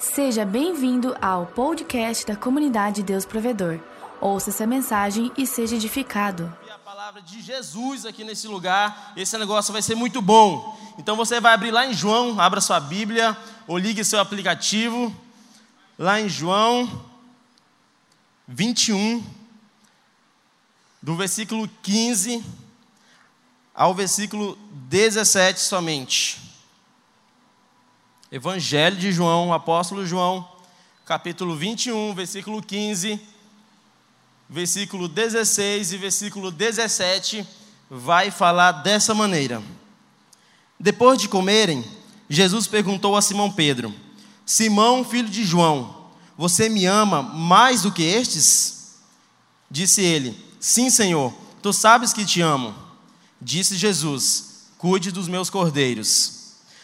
Seja bem-vindo ao podcast da comunidade Deus Provedor. Ouça essa mensagem e seja edificado. a palavra de Jesus aqui nesse lugar, esse negócio vai ser muito bom. Então você vai abrir lá em João, abra sua Bíblia ou ligue seu aplicativo. Lá em João 21, do versículo 15 ao versículo 17 somente. Evangelho de João, apóstolo João, capítulo 21, versículo 15, versículo 16 e versículo 17, vai falar dessa maneira. Depois de comerem, Jesus perguntou a Simão Pedro: Simão, filho de João, você me ama mais do que estes? Disse ele: Sim, Senhor, tu sabes que te amo. Disse Jesus: Cuide dos meus cordeiros.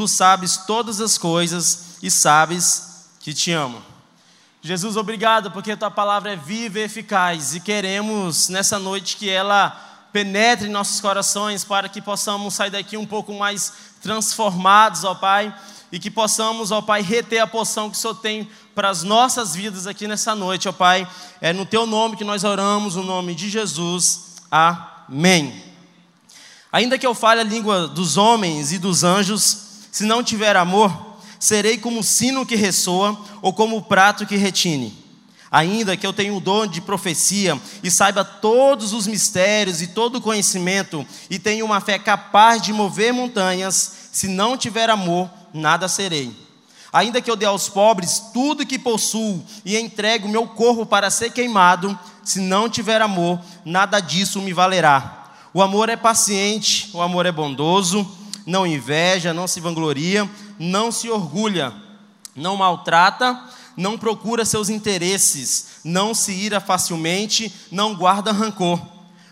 tu sabes todas as coisas e sabes que te amo. Jesus, obrigado porque tua palavra é viva e eficaz e queremos nessa noite que ela penetre em nossos corações para que possamos sair daqui um pouco mais transformados, ó Pai, e que possamos, ó Pai, reter a poção que o Senhor tem para as nossas vidas aqui nessa noite, ó Pai. É no teu nome que nós oramos, o no nome de Jesus. Amém. Ainda que eu fale a língua dos homens e dos anjos, se não tiver amor, serei como o sino que ressoa ou como o prato que retine. Ainda que eu tenha o dom de profecia e saiba todos os mistérios e todo o conhecimento e tenha uma fé capaz de mover montanhas, se não tiver amor, nada serei. Ainda que eu dê aos pobres tudo que possuo e entregue o meu corpo para ser queimado, se não tiver amor, nada disso me valerá. O amor é paciente, o amor é bondoso, não inveja, não se vangloria, não se orgulha, não maltrata, não procura seus interesses, não se ira facilmente, não guarda rancor.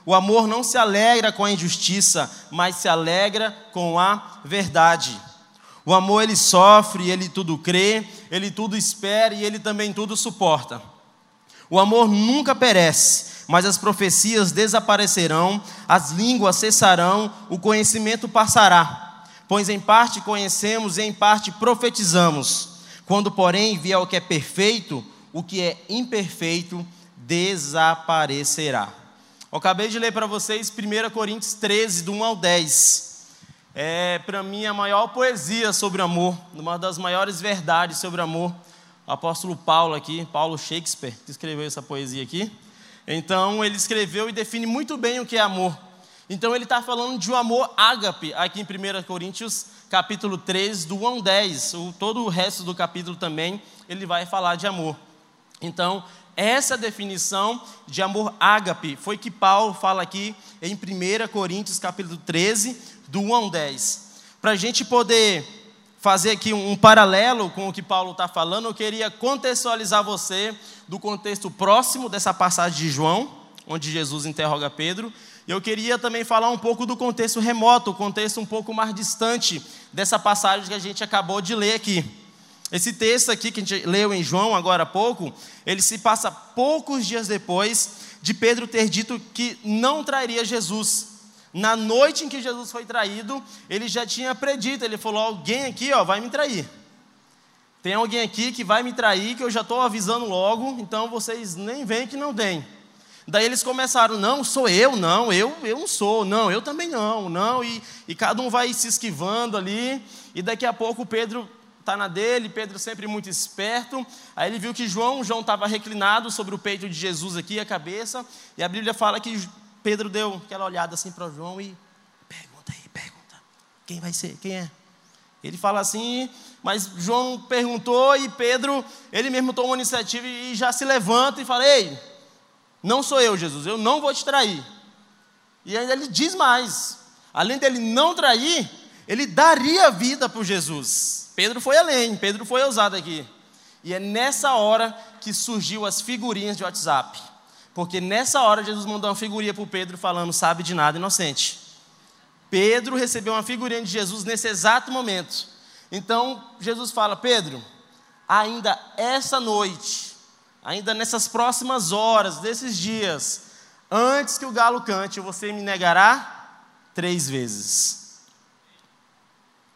O amor não se alegra com a injustiça, mas se alegra com a verdade. O amor ele sofre, ele tudo crê, ele tudo espera e ele também tudo suporta. O amor nunca perece, mas as profecias desaparecerão, as línguas cessarão, o conhecimento passará pois em parte conhecemos e em parte profetizamos. Quando, porém, vier o que é perfeito, o que é imperfeito desaparecerá. Eu acabei de ler para vocês 1 Coríntios 13, do 1 ao 10. É, para mim, a maior poesia sobre amor, uma das maiores verdades sobre amor. O apóstolo Paulo aqui, Paulo Shakespeare, que escreveu essa poesia aqui. Então, ele escreveu e define muito bem o que é amor. Então ele está falando de um amor ágape aqui em 1 Coríntios, capítulo 3, do 1 ao 10. O, todo o resto do capítulo também ele vai falar de amor. Então, essa definição de amor ágape foi que Paulo fala aqui em 1 Coríntios, capítulo 13, do 1 ao 10. Para a gente poder fazer aqui um paralelo com o que Paulo está falando, eu queria contextualizar você do contexto próximo dessa passagem de João, onde Jesus interroga Pedro, eu queria também falar um pouco do contexto remoto, o contexto um pouco mais distante dessa passagem que a gente acabou de ler aqui. Esse texto aqui que a gente leu em João agora há pouco, ele se passa poucos dias depois de Pedro ter dito que não trairia Jesus. Na noite em que Jesus foi traído, ele já tinha predito, ele falou: alguém aqui ó, vai me trair. Tem alguém aqui que vai me trair, que eu já estou avisando logo, então vocês nem veem que não tem. Daí eles começaram, não, sou eu, não, eu, eu não sou, não, eu também não, não, e, e cada um vai se esquivando ali, e daqui a pouco Pedro está na dele, Pedro sempre muito esperto, aí ele viu que João, João estava reclinado sobre o peito de Jesus aqui, a cabeça, e a Bíblia fala que Pedro deu aquela olhada assim para João e, pergunta aí, pergunta, quem vai ser, quem é? Ele fala assim, mas João perguntou e Pedro, ele mesmo tomou uma iniciativa e já se levanta e fala, ei, não sou eu, Jesus, eu não vou te trair. E ainda ele diz mais: além dele não trair, ele daria vida por Jesus. Pedro foi além, Pedro foi ousado aqui. E é nessa hora que surgiu as figurinhas de WhatsApp. Porque nessa hora Jesus mandou uma figurinha para o Pedro falando: sabe de nada, inocente. Pedro recebeu uma figurinha de Jesus nesse exato momento. Então Jesus fala: Pedro, ainda essa noite, ainda nessas próximas horas, desses dias, antes que o galo cante, você me negará três vezes.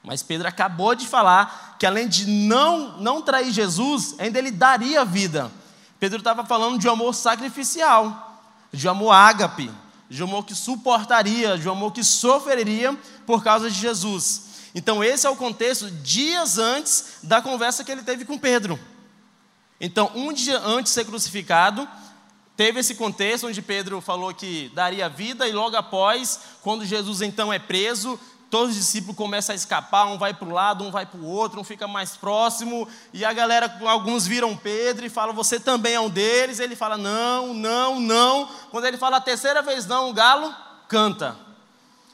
Mas Pedro acabou de falar que além de não, não trair Jesus, ainda ele daria vida. Pedro estava falando de um amor sacrificial, de um amor ágape, de um amor que suportaria, de um amor que sofreria por causa de Jesus. Então, esse é o contexto dias antes da conversa que ele teve com Pedro. Então, um dia antes de ser crucificado, teve esse contexto onde Pedro falou que daria vida, e logo após, quando Jesus então é preso, todos os discípulos começam a escapar, um vai para um lado, um vai para o outro, um fica mais próximo, e a galera, alguns viram Pedro e falam, você também é um deles, ele fala, não, não, não, quando ele fala a terceira vez não, o galo canta,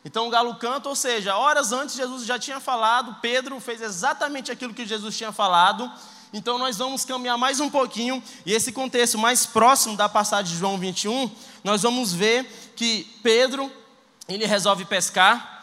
então o galo canta, ou seja, horas antes Jesus já tinha falado, Pedro fez exatamente aquilo que Jesus tinha falado, então nós vamos caminhar mais um pouquinho, e esse contexto mais próximo da passagem de João 21, nós vamos ver que Pedro, ele resolve pescar,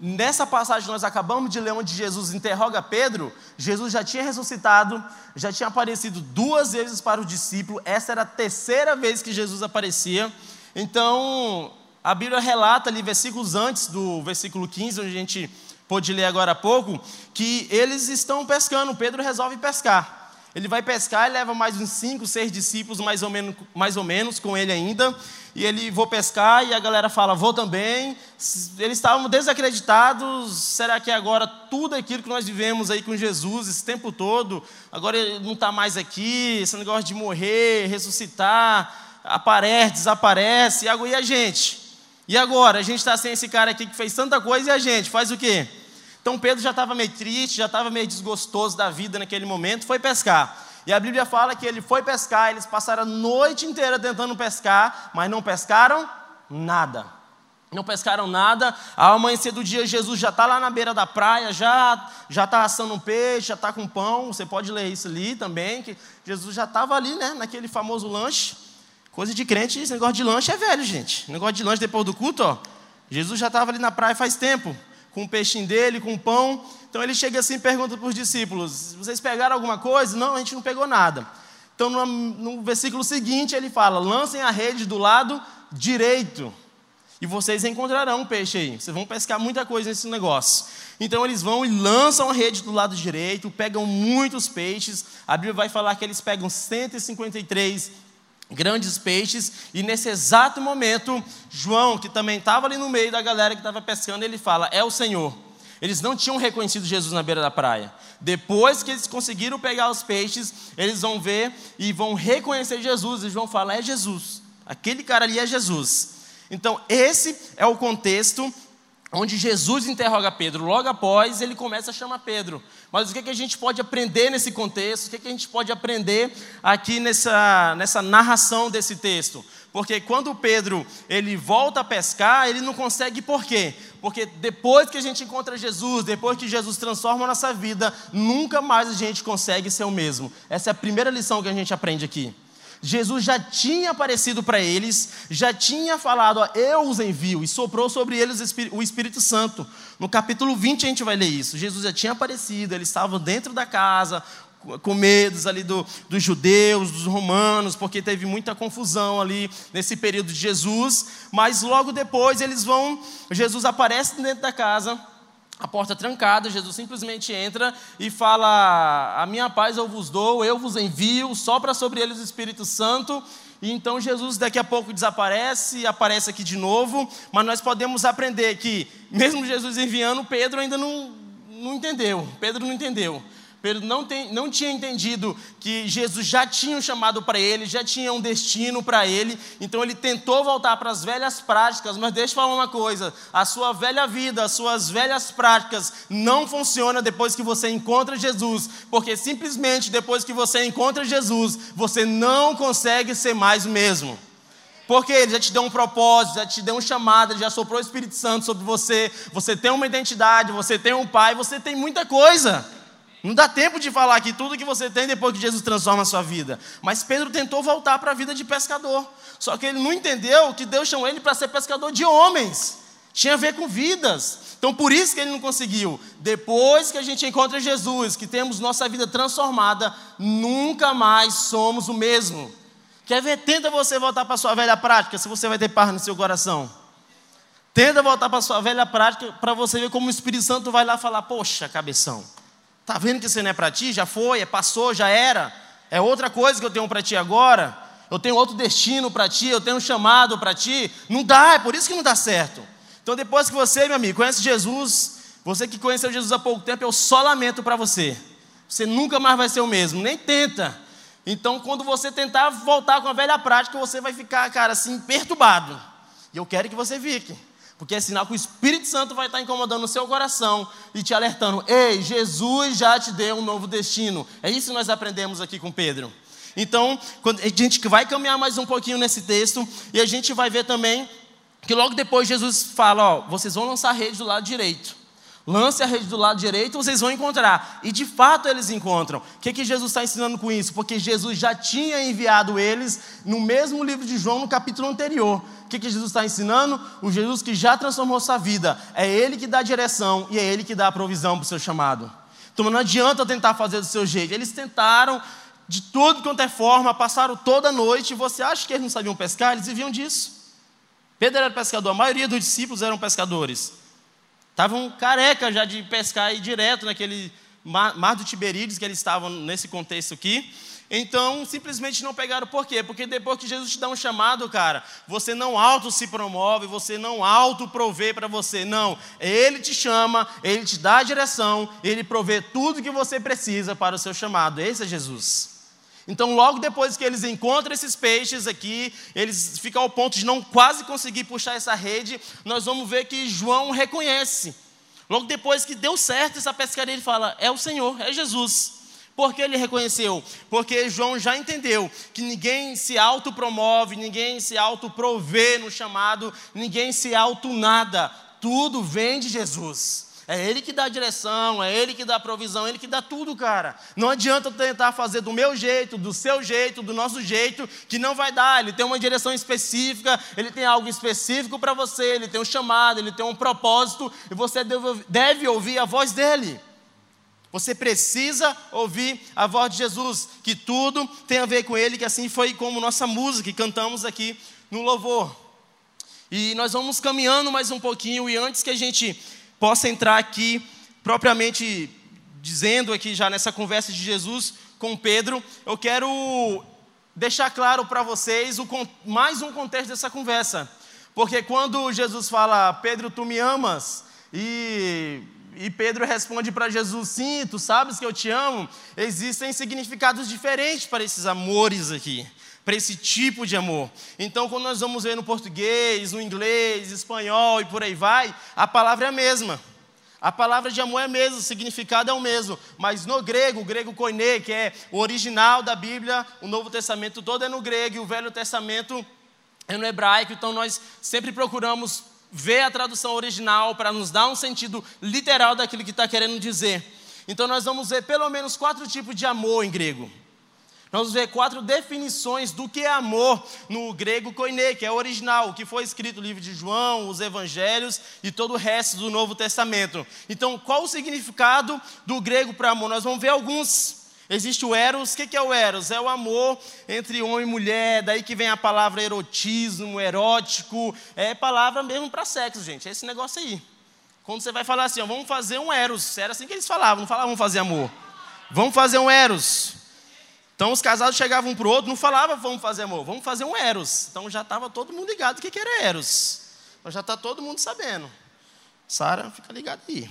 Nessa passagem que nós acabamos de ler, onde Jesus interroga Pedro, Jesus já tinha ressuscitado, já tinha aparecido duas vezes para o discípulo, essa era a terceira vez que Jesus aparecia. Então, a Bíblia relata ali, versículos antes do versículo 15, onde a gente pôde ler agora há pouco, que eles estão pescando, Pedro resolve pescar. Ele vai pescar e leva mais uns cinco, seis discípulos, mais ou menos, mais ou menos com ele ainda. E ele vou pescar e a galera fala, vou também. Eles estavam desacreditados. Será que agora tudo aquilo que nós vivemos aí com Jesus esse tempo todo, agora ele não está mais aqui? Esse negócio de morrer, ressuscitar, aparece, desaparece. E a gente? E agora? A gente está sem esse cara aqui que fez tanta coisa e a gente faz o quê? Então Pedro já estava meio triste, já estava meio desgostoso da vida naquele momento, foi pescar. E a Bíblia fala que ele foi pescar, eles passaram a noite inteira tentando pescar, mas não pescaram nada. Não pescaram nada. Ao amanhecer do dia, Jesus já está lá na beira da praia, já já está assando um peixe, já está com pão. Você pode ler isso ali também, que Jesus já estava ali, né, naquele famoso lanche. Coisa de crente, esse negócio de lanche é velho, gente. Negócio de lanche depois do culto, ó. Jesus já estava ali na praia faz tempo com o peixinho dele, com o pão. Então ele chega assim e pergunta para os discípulos: Vocês pegaram alguma coisa? Não, a gente não pegou nada. Então no, no versículo seguinte ele fala: Lancem a rede do lado direito e vocês encontrarão um peixe aí. Vocês vão pescar muita coisa nesse negócio. Então eles vão e lançam a rede do lado direito, pegam muitos peixes. A Bíblia vai falar que eles pegam 153 grandes peixes, e nesse exato momento, João, que também estava ali no meio da galera que estava pescando, ele fala: É o Senhor. Eles não tinham reconhecido Jesus na beira da praia. Depois que eles conseguiram pegar os peixes, eles vão ver e vão reconhecer Jesus. E João fala: É Jesus. Aquele cara ali é Jesus. Então, esse é o contexto onde Jesus interroga Pedro. Logo após, ele começa a chamar Pedro. Mas o que, é que a gente pode aprender nesse contexto? O que, é que a gente pode aprender aqui nessa, nessa narração desse texto? Porque quando Pedro ele volta a pescar, ele não consegue por quê? Porque depois que a gente encontra Jesus, depois que Jesus transforma a nossa vida, nunca mais a gente consegue ser o mesmo. Essa é a primeira lição que a gente aprende aqui. Jesus já tinha aparecido para eles, já tinha falado, ó, eu os envio, e soprou sobre eles o Espírito Santo. No capítulo 20 a gente vai ler isso. Jesus já tinha aparecido, eles estavam dentro da casa, com medos ali do, dos judeus, dos romanos, porque teve muita confusão ali nesse período de Jesus, mas logo depois eles vão, Jesus aparece dentro da casa, a porta trancada, Jesus simplesmente entra e fala: A minha paz eu vos dou, eu vos envio, sopra sobre eles o Espírito Santo. E então Jesus daqui a pouco desaparece, aparece aqui de novo, mas nós podemos aprender que, mesmo Jesus enviando, Pedro ainda não, não entendeu. Pedro não entendeu. Pedro não, tem, não tinha entendido que Jesus já tinha um chamado para ele, já tinha um destino para ele, então ele tentou voltar para as velhas práticas, mas deixa eu falar uma coisa: a sua velha vida, as suas velhas práticas não funcionam depois que você encontra Jesus, porque simplesmente depois que você encontra Jesus, você não consegue ser mais o mesmo. Porque ele já te deu um propósito, já te deu um chamado, já soprou o Espírito Santo sobre você, você tem uma identidade, você tem um pai, você tem muita coisa. Não dá tempo de falar aqui tudo que você tem depois que Jesus transforma a sua vida. Mas Pedro tentou voltar para a vida de pescador. Só que ele não entendeu que Deus chamou ele para ser pescador de homens. Tinha a ver com vidas. Então por isso que ele não conseguiu. Depois que a gente encontra Jesus, que temos nossa vida transformada, nunca mais somos o mesmo. Quer ver? Tenta você voltar para a sua velha prática, se você vai ter paz no seu coração. Tenta voltar para a sua velha prática para você ver como o Espírito Santo vai lá falar: Poxa, cabeção. Tá vendo que isso não é para ti? Já foi, é passou, já era. É outra coisa que eu tenho para ti agora. Eu tenho outro destino para ti, eu tenho um chamado para ti. Não dá, é por isso que não dá certo. Então, depois que você, meu amigo, conhece Jesus, você que conheceu Jesus há pouco tempo, eu só lamento para você. Você nunca mais vai ser o mesmo, nem tenta. Então, quando você tentar voltar com a velha prática, você vai ficar, cara, assim, perturbado. E eu quero que você fique. Porque é sinal que o Espírito Santo vai estar incomodando o seu coração e te alertando: ei, Jesus já te deu um novo destino. É isso que nós aprendemos aqui com Pedro. Então, a gente vai caminhar mais um pouquinho nesse texto e a gente vai ver também que logo depois Jesus fala: ó, vocês vão lançar rede do lado direito. Lance a rede do lado direito, vocês vão encontrar. E de fato eles encontram. O que, que Jesus está ensinando com isso? Porque Jesus já tinha enviado eles no mesmo livro de João, no capítulo anterior. O que, que Jesus está ensinando? O Jesus que já transformou sua vida. É Ele que dá a direção e é Ele que dá a provisão para o seu chamado. Então não adianta tentar fazer do seu jeito. Eles tentaram de tudo quanto é forma, passaram toda a noite. Você acha que eles não sabiam pescar? Eles viviam disso. Pedro era pescador, a maioria dos discípulos eram pescadores. Estavam careca já de pescar aí direto naquele mar, mar do Tiberíades que eles estavam nesse contexto aqui. Então, simplesmente não pegaram. Por quê? Porque depois que Jesus te dá um chamado, cara, você não auto se promove, você não auto provê para você. Não. Ele te chama, ele te dá a direção, ele provê tudo que você precisa para o seu chamado. Esse é Jesus. Então, logo depois que eles encontram esses peixes aqui, eles ficam ao ponto de não quase conseguir puxar essa rede, nós vamos ver que João reconhece. Logo depois que deu certo essa pescaria, ele fala: É o Senhor, é Jesus. Por que ele reconheceu? Porque João já entendeu que ninguém se autopromove, ninguém se autoprovê no chamado, ninguém se auto nada. Tudo vem de Jesus. É Ele que dá a direção, é Ele que dá a provisão, é Ele que dá tudo, cara. Não adianta tentar fazer do meu jeito, do seu jeito, do nosso jeito, que não vai dar. Ele tem uma direção específica, Ele tem algo específico para você, Ele tem um chamado, Ele tem um propósito, e você deve, deve ouvir a voz dEle. Você precisa ouvir a voz de Jesus, que tudo tem a ver com Ele, que assim foi como nossa música que cantamos aqui no louvor. E nós vamos caminhando mais um pouquinho, e antes que a gente possa entrar aqui, propriamente dizendo aqui já nessa conversa de Jesus com Pedro, eu quero deixar claro para vocês o, mais um contexto dessa conversa. Porque quando Jesus fala, Pedro, tu me amas, e e Pedro responde para Jesus: Sim, tu sabes que eu te amo. Existem significados diferentes para esses amores aqui, para esse tipo de amor. Então, quando nós vamos ver no português, no inglês, espanhol e por aí vai, a palavra é a mesma. A palavra de amor é a mesma, o significado é o mesmo, mas no grego, o grego koine, que é o original da Bíblia, o Novo Testamento todo é no grego e o Velho Testamento é no hebraico, então nós sempre procuramos ver a tradução original para nos dar um sentido literal daquilo que está querendo dizer. Então, nós vamos ver pelo menos quatro tipos de amor em grego. Nós vamos ver quatro definições do que é amor no grego koine, que é original, o que foi escrito no livro de João, os evangelhos e todo o resto do Novo Testamento. Então, qual o significado do grego para amor? Nós vamos ver alguns. Existe o Eros, o que é o Eros? É o amor entre homem e mulher, daí que vem a palavra erotismo, erótico, é palavra mesmo para sexo, gente, é esse negócio aí. Quando você vai falar assim, ó, vamos fazer um Eros, era assim que eles falavam, não falavam vamos fazer amor. Vamos fazer um Eros. Então os casados chegavam um para o outro, não falavam vamos fazer amor, vamos fazer um Eros. Então já estava todo mundo ligado o que, que era Eros. Então já está todo mundo sabendo. Sara, fica ligado aí.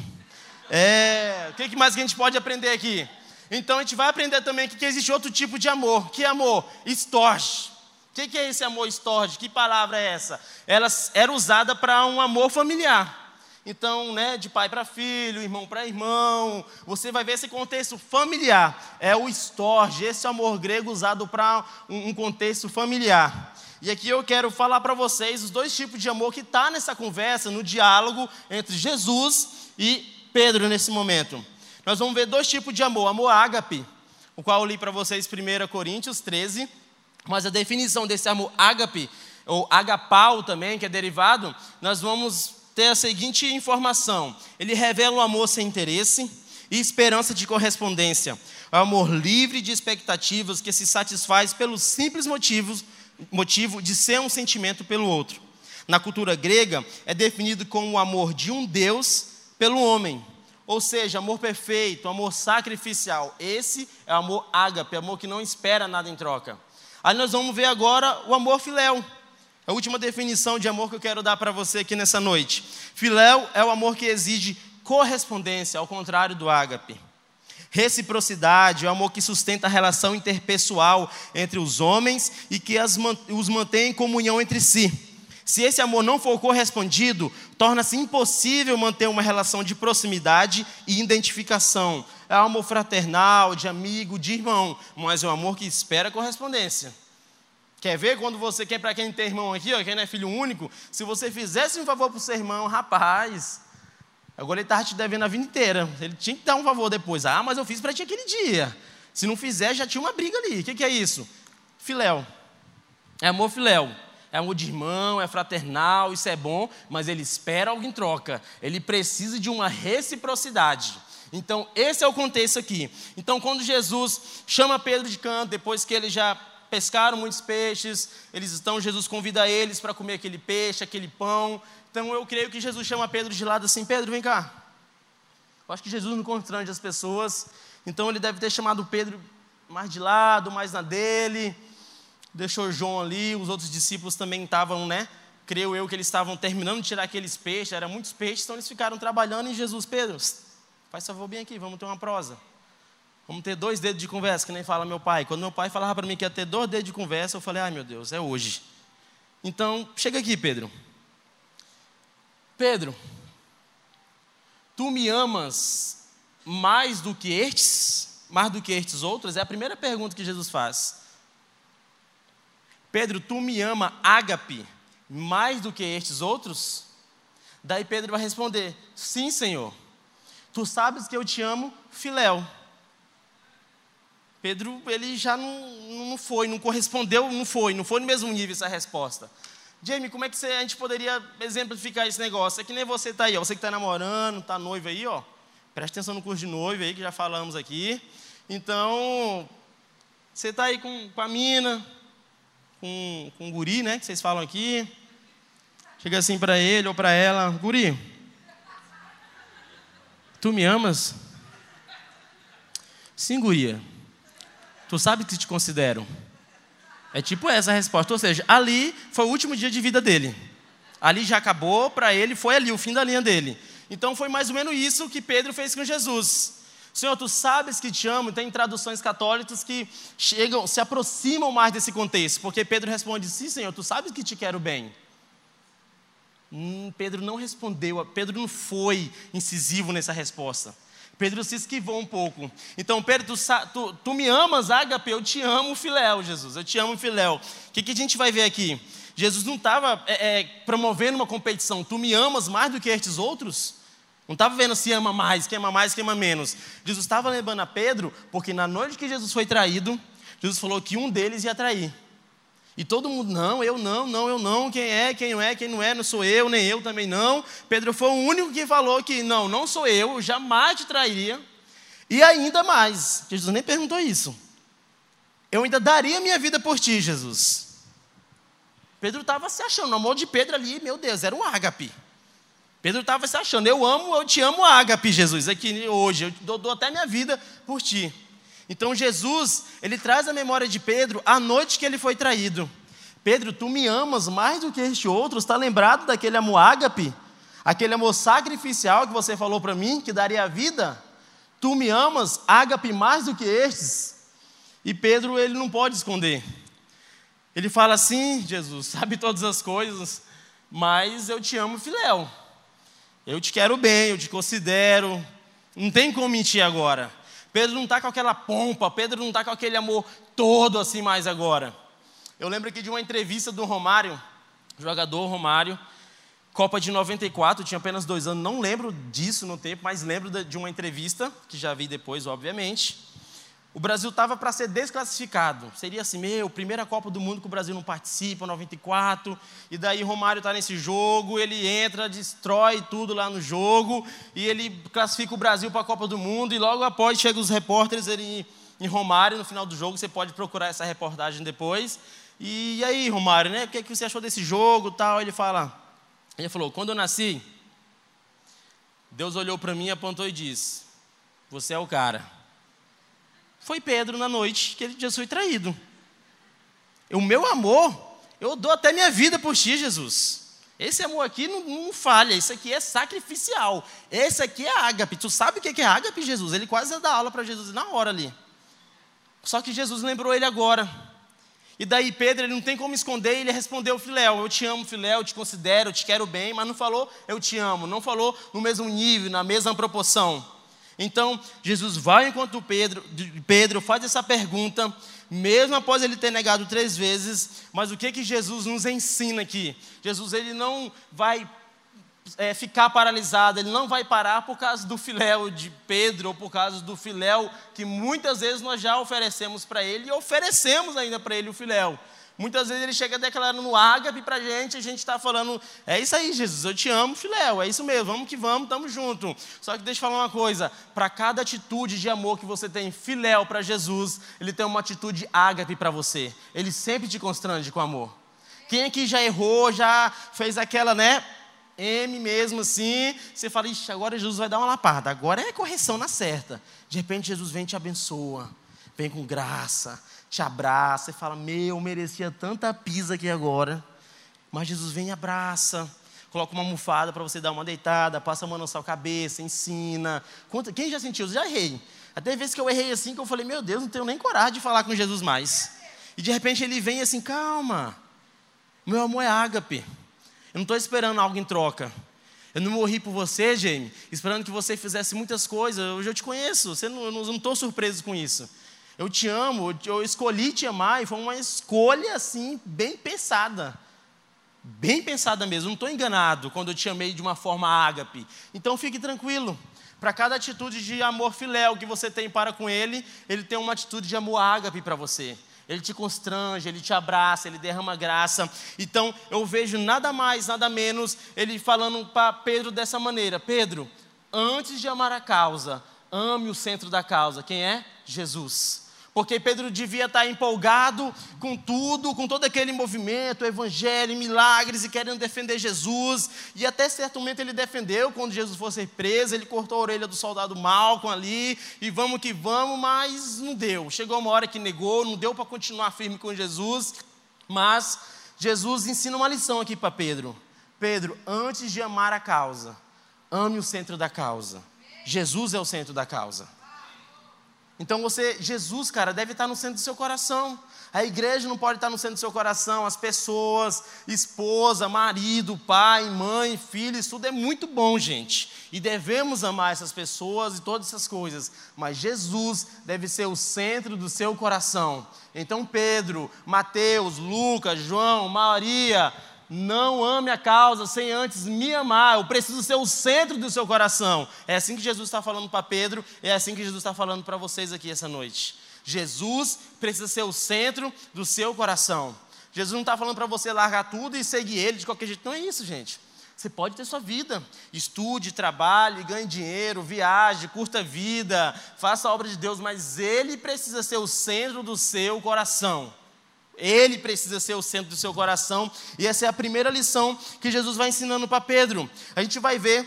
É, o que mais que a gente pode aprender aqui? Então a gente vai aprender também que, existe outro tipo de amor. Que amor? Estorge. O que, que é esse amor estorge? Que palavra é essa? Ela era usada para um amor familiar. Então, né, de pai para filho, irmão para irmão, você vai ver esse contexto familiar. É o estorge, esse amor grego usado para um, um contexto familiar. E aqui eu quero falar para vocês os dois tipos de amor que está nessa conversa, no diálogo entre Jesus e Pedro nesse momento. nós vamos ver dois tipos de amor: amor ágape, o qual eu li para vocês 1 Coríntios 13, mas a definição desse amor ágape, ou agapau também, que é derivado, nós vamos ter a seguinte informação: ele revela um amor sem interesse e esperança de correspondência, é um amor livre de expectativas que se satisfaz pelo simples motivo, motivo de ser um sentimento pelo outro. Na cultura grega, é definido como o amor de um Deus pelo homem. Ou seja, amor perfeito, amor sacrificial. Esse é o amor ágape, amor que não espera nada em troca. Aí nós vamos ver agora o amor filéu. A última definição de amor que eu quero dar para você aqui nessa noite. Filéu é o amor que exige correspondência, ao contrário do ágape. Reciprocidade é o amor que sustenta a relação interpessoal entre os homens e que as, os mantém em comunhão entre si. Se esse amor não for correspondido, torna-se impossível manter uma relação de proximidade e identificação. É um amor fraternal, de amigo, de irmão, mas é um amor que espera correspondência. Quer ver quando você quer, para quem tem irmão aqui, ó, quem não é filho único, se você fizesse um favor para o seu irmão, rapaz, Agora ele estava te devendo a vida inteira. Ele tinha que dar um favor depois. Ah, mas eu fiz para ti aquele dia. Se não fizer, já tinha uma briga ali. O que, que é isso? Filéu. É amor filéu. É amor de irmão, é fraternal, isso é bom, mas ele espera algo em troca. Ele precisa de uma reciprocidade. Então, esse é o contexto aqui. Então, quando Jesus chama Pedro de canto, depois que eles já pescaram muitos peixes, eles estão, Jesus convida eles para comer aquele peixe, aquele pão, então eu creio que Jesus chama Pedro de lado assim: Pedro, vem cá. Eu acho que Jesus não constrange as pessoas, então ele deve ter chamado Pedro mais de lado, mais na dele. Deixou João ali, os outros discípulos também estavam, né? Creio eu que eles estavam terminando de tirar aqueles peixes, eram muitos peixes, então eles ficaram trabalhando em Jesus. Pedro, faz favor bem aqui, vamos ter uma prosa. Vamos ter dois dedos de conversa, que nem fala meu pai. Quando meu pai falava para mim que ia ter dois dedos de conversa, eu falei, ai meu Deus, é hoje. Então, chega aqui, Pedro. Pedro, tu me amas mais do que estes, mais do que estes outros? É a primeira pergunta que Jesus faz. Pedro, tu me ama ágape mais do que estes outros? Daí Pedro vai responder: Sim, Senhor. Tu sabes que eu te amo, filéu. Pedro, ele já não, não foi, não correspondeu, não foi, não foi no mesmo nível essa resposta. Jamie, como é que você, a gente poderia exemplificar esse negócio? É que nem você está aí, ó, você que está namorando, está noivo aí, ó. Preste atenção no curso de noivo aí, que já falamos aqui. Então, você está aí com, com a mina, com, com o guri, né, que vocês falam aqui. Chega assim para ele ou para ela, guri, tu me amas? Sim, guria. Tu sabe que te considero. É tipo essa a resposta. Ou seja, ali foi o último dia de vida dele. Ali já acabou, para ele foi ali, o fim da linha dele. Então foi mais ou menos isso que Pedro fez com Jesus. Senhor, tu sabes que te amo. Tem traduções católicas que chegam, se aproximam mais desse contexto, porque Pedro responde: Sim, Senhor, tu sabes que te quero bem. Hum, Pedro não respondeu, Pedro não foi incisivo nessa resposta. Pedro se esquivou um pouco. Então, Pedro, tu, tu, tu me amas, Agape? Eu te amo, Filéu, Jesus. Eu te amo, Filéu. O que, que a gente vai ver aqui? Jesus não estava é, é, promovendo uma competição. Tu me amas mais do que estes outros? Não estava vendo se ama mais, quem ama mais, quem ama menos. Jesus estava lembrando a Pedro, porque na noite que Jesus foi traído, Jesus falou que um deles ia trair. E todo mundo, não, eu não, não, eu não, quem é, quem não é, quem não é, não sou eu, nem eu também não. Pedro foi o único que falou que não, não sou eu, jamais te trairia. E ainda mais, Jesus nem perguntou isso. Eu ainda daria minha vida por ti, Jesus. Pedro estava se achando, o amor de Pedro ali, meu Deus, era um ágape. Pedro estava se achando, eu amo, eu te amo, ágape, Jesus, aqui hoje, eu dou, dou até minha vida por ti. Então Jesus, ele traz a memória de Pedro a noite que ele foi traído. Pedro, tu me amas mais do que este outro? Está lembrado daquele amor ágape? Aquele amor sacrificial que você falou para mim, que daria a vida? Tu me amas, ágape, mais do que estes? E Pedro, ele não pode esconder. Ele fala assim: Jesus, sabe todas as coisas, mas eu te amo, filéu. Eu te quero bem, eu te considero. Não tem como mentir agora. Pedro não está com aquela pompa, Pedro não está com aquele amor todo assim mais agora. Eu lembro aqui de uma entrevista do Romário, jogador Romário, Copa de 94, tinha apenas dois anos, não lembro disso no tempo, mas lembro de uma entrevista, que já vi depois, obviamente. O Brasil estava para ser desclassificado. Seria assim, meu, primeira Copa do Mundo que o Brasil não participa, 94. E daí Romário está nesse jogo, ele entra, destrói tudo lá no jogo, e ele classifica o Brasil para a Copa do Mundo, e logo após chegam os repórteres ele, em Romário, no final do jogo, você pode procurar essa reportagem depois. E, e aí, Romário, né? O que, é que você achou desse jogo tal? Ele fala, ele falou: Quando eu nasci, Deus olhou para mim, apontou e disse: Você é o cara. Foi Pedro na noite que ele Jesus foi traído. O meu amor, eu dou até minha vida por ti, Jesus. Esse amor aqui não, não, falha, isso aqui é sacrificial. Esse aqui é ágape. Tu sabe o que é ágape, Jesus? Ele quase dá aula para Jesus na hora ali. Só que Jesus lembrou ele agora. E daí Pedro, ele não tem como esconder, ele respondeu Filéu, eu te amo Filéu, eu te considero, eu te quero bem, mas não falou eu te amo, não falou no mesmo nível, na mesma proporção. Então, Jesus vai enquanto Pedro, Pedro faz essa pergunta, mesmo após ele ter negado três vezes, mas o que que Jesus nos ensina aqui? Jesus ele não vai é, ficar paralisado, ele não vai parar por causa do filéu de Pedro ou por causa do filéu que muitas vezes nós já oferecemos para ele e oferecemos ainda para ele o filéu. Muitas vezes ele chega declarando ágape para a gente, a gente está falando, é isso aí, Jesus, eu te amo, filéu, é isso mesmo, vamos que vamos, estamos juntos. Só que deixa eu falar uma coisa, para cada atitude de amor que você tem filéu para Jesus, ele tem uma atitude ágape para você. Ele sempre te constrange com amor. Quem aqui já errou, já fez aquela, né? M mesmo assim, você fala, ixi, agora Jesus vai dar uma lapada, agora é correção na certa. De repente Jesus vem e te abençoa, vem com graça, te abraça e fala, meu, eu merecia tanta pisa aqui agora. Mas Jesus vem e abraça, coloca uma almofada para você dar uma deitada, passa a mão na sua cabeça, ensina. Quem já sentiu? Eu já errei. Até vezes que eu errei assim, que eu falei, meu Deus, não tenho nem coragem de falar com Jesus mais. E de repente ele vem assim, calma, meu amor é ágape. Eu não estou esperando algo em troca. Eu não morri por você, Jamie, esperando que você fizesse muitas coisas. Hoje eu te conheço, você não, eu não estou surpreso com isso. Eu te amo, eu escolhi te amar e foi uma escolha assim, bem pensada. Bem pensada mesmo, não estou enganado quando eu te amei de uma forma ágape. Então fique tranquilo. Para cada atitude de amor filéu que você tem para com ele, ele tem uma atitude de amor ágape para você ele te constrange, ele te abraça, ele derrama graça. Então eu vejo nada mais, nada menos ele falando para Pedro dessa maneira: Pedro, antes de amar a causa, ame o centro da causa. Quem é? Jesus porque Pedro devia estar empolgado com tudo, com todo aquele movimento, evangelho, milagres e querendo defender Jesus. E até certo momento ele defendeu, quando Jesus fosse preso, ele cortou a orelha do soldado Malcolm ali, e vamos que vamos, mas não deu. Chegou uma hora que negou, não deu para continuar firme com Jesus, mas Jesus ensina uma lição aqui para Pedro. Pedro, antes de amar a causa, ame o centro da causa. Jesus é o centro da causa. Então você, Jesus, cara, deve estar no centro do seu coração. A igreja não pode estar no centro do seu coração, as pessoas, esposa, marido, pai, mãe, filho, isso tudo é muito bom, gente. E devemos amar essas pessoas e todas essas coisas. Mas Jesus deve ser o centro do seu coração. Então Pedro, Mateus, Lucas, João, Maria, não ame a causa sem antes me amar. Eu preciso ser o centro do seu coração. É assim que Jesus está falando para Pedro, é assim que Jesus está falando para vocês aqui essa noite. Jesus precisa ser o centro do seu coração. Jesus não está falando para você largar tudo e seguir ele de qualquer jeito. Não é isso, gente. Você pode ter sua vida. Estude, trabalhe, ganhe dinheiro, viaje, curta a vida, faça a obra de Deus, mas ele precisa ser o centro do seu coração. Ele precisa ser o centro do seu coração. E essa é a primeira lição que Jesus vai ensinando para Pedro. A gente vai ver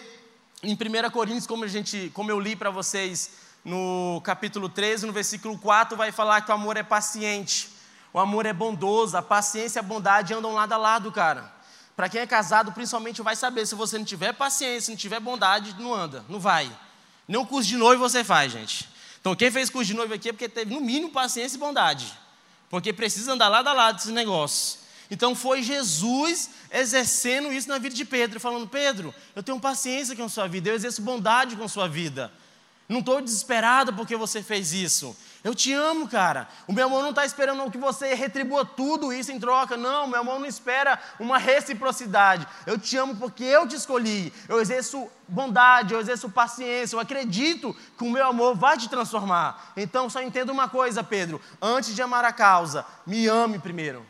em 1 Coríntios, como, a gente, como eu li para vocês no capítulo 13, no versículo 4, vai falar que o amor é paciente, o amor é bondoso, a paciência e a bondade andam lado a lado, cara. Para quem é casado, principalmente, vai saber, se você não tiver paciência, não tiver bondade, não anda, não vai. Nem um curso de noivo você faz, gente. Então, quem fez curso de noivo aqui é porque teve, no mínimo, paciência e bondade porque precisa andar lado a lado desse negócio. Então foi Jesus exercendo isso na vida de Pedro, falando: Pedro, eu tenho paciência com a sua vida, eu exerço bondade com a sua vida. Não estou desesperado porque você fez isso. Eu te amo, cara. O meu amor não está esperando que você retribua tudo isso em troca. Não, meu amor não espera uma reciprocidade. Eu te amo porque eu te escolhi. Eu exerço bondade, eu exerço paciência. Eu acredito que o meu amor vai te transformar. Então só entenda uma coisa, Pedro. Antes de amar a causa, me ame primeiro.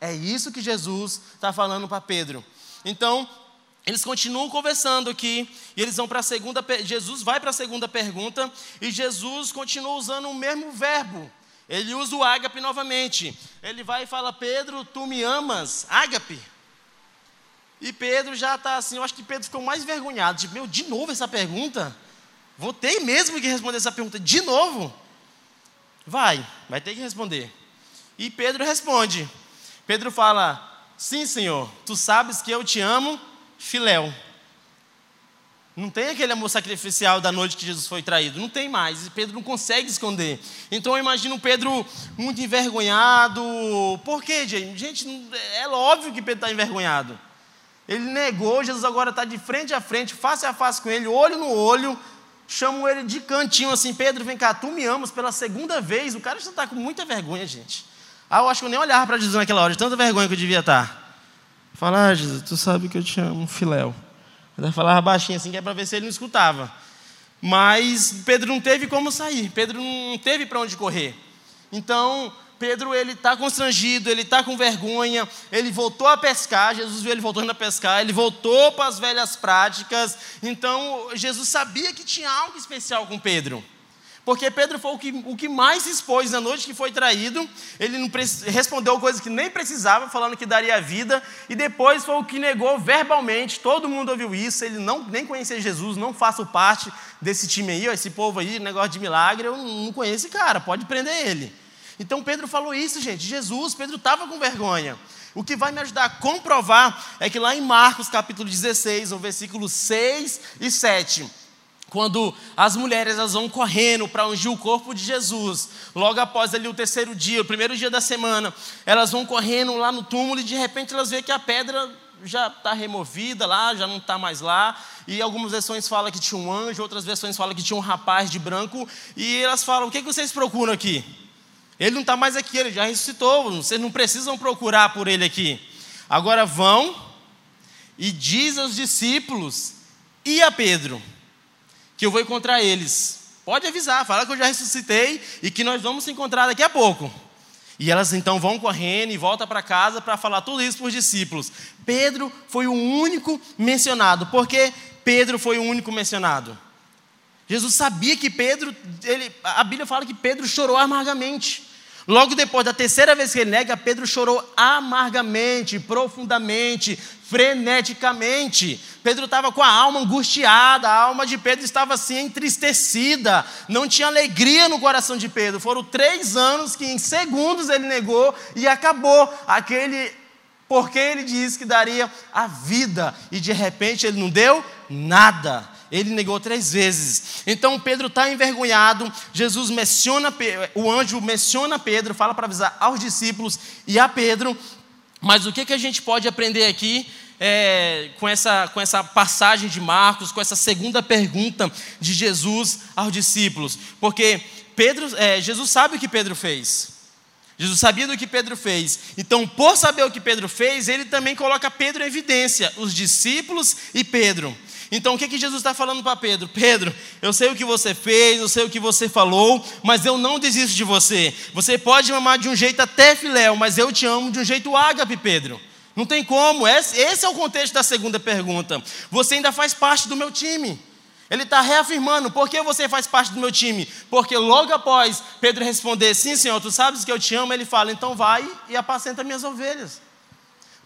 É isso que Jesus está falando para Pedro. Então, eles continuam conversando aqui e eles vão para a segunda. Jesus vai para a segunda pergunta e Jesus continua usando o mesmo verbo. Ele usa o ágape novamente. Ele vai e fala: Pedro, tu me amas? Ágape. E Pedro já está assim. Eu acho que Pedro ficou mais envergonhado. Tipo, meu, de novo essa pergunta? Vou ter mesmo que responder essa pergunta de novo? Vai, vai ter que responder. E Pedro responde. Pedro fala: Sim, Senhor, tu sabes que eu te amo filéu. Não tem aquele amor sacrificial da noite que Jesus foi traído. Não tem mais. E Pedro não consegue esconder. Então eu imagino Pedro muito envergonhado. Por quê, gente? Gente, é óbvio que Pedro está envergonhado. Ele negou, Jesus agora está de frente a frente, face a face com ele, olho no olho. Chamo ele de cantinho assim: Pedro, vem cá, tu me amas pela segunda vez. O cara já está com muita vergonha, gente. Ah, eu acho que eu nem olhava para Jesus naquela hora, de tanta vergonha que eu devia estar. Falar, ah, Jesus, tu sabe que eu te amo, filéu. Ele falava baixinho assim, que é para ver se ele não escutava. Mas Pedro não teve como sair, Pedro não teve para onde correr. Então, Pedro ele está constrangido, ele está com vergonha, ele voltou a pescar, Jesus viu ele voltando a pescar, ele voltou para as velhas práticas. Então, Jesus sabia que tinha algo especial com Pedro. Porque Pedro foi o que, o que mais expôs na noite que foi traído. Ele não respondeu coisas que nem precisava, falando que daria vida. E depois foi o que negou verbalmente. Todo mundo ouviu isso. Ele não nem conhecia Jesus. Não faço parte desse time aí, ó, esse povo aí, negócio de milagre. Eu não conheço esse cara. Pode prender ele. Então Pedro falou isso, gente. Jesus, Pedro estava com vergonha. O que vai me ajudar a comprovar é que lá em Marcos capítulo 16, o versículo 6 e 7 quando as mulheres elas vão correndo para ungir o corpo de Jesus, logo após ali o terceiro dia, o primeiro dia da semana, elas vão correndo lá no túmulo e de repente elas veem que a pedra já está removida lá, já não está mais lá. E algumas versões falam que tinha um anjo, outras versões falam que tinha um rapaz de branco. E elas falam: O que, que vocês procuram aqui? Ele não está mais aqui, ele já ressuscitou. Vocês não precisam procurar por ele aqui. Agora vão e diz aos discípulos e a Pedro que eu vou encontrar eles. Pode avisar, fala que eu já ressuscitei e que nós vamos se encontrar daqui a pouco. E elas então vão correndo e voltam para casa para falar tudo isso para os discípulos. Pedro foi o único mencionado. Por que Pedro foi o único mencionado? Jesus sabia que Pedro, ele, a Bíblia fala que Pedro chorou amargamente. Logo depois da terceira vez que ele nega, Pedro chorou amargamente, profundamente, freneticamente. Pedro estava com a alma angustiada, a alma de Pedro estava assim entristecida, não tinha alegria no coração de Pedro. Foram três anos que em segundos ele negou e acabou aquele porque ele disse que daria a vida e de repente ele não deu nada. Ele negou três vezes. Então Pedro está envergonhado. Jesus menciona, o anjo menciona Pedro, fala para avisar aos discípulos e a Pedro. Mas o que, que a gente pode aprender aqui é, com, essa, com essa passagem de Marcos, com essa segunda pergunta de Jesus aos discípulos? Porque Pedro, é, Jesus sabe o que Pedro fez. Jesus sabia do que Pedro fez. Então, por saber o que Pedro fez, ele também coloca Pedro em evidência, os discípulos e Pedro. Então o que, que Jesus está falando para Pedro? Pedro, eu sei o que você fez, eu sei o que você falou, mas eu não desisto de você. Você pode me amar de um jeito até filéu, mas eu te amo de um jeito ágape, Pedro. Não tem como, esse é o contexto da segunda pergunta. Você ainda faz parte do meu time. Ele está reafirmando, por que você faz parte do meu time? Porque logo após Pedro responder, sim, Senhor, tu sabes que eu te amo, ele fala, então vai e apacenta minhas ovelhas.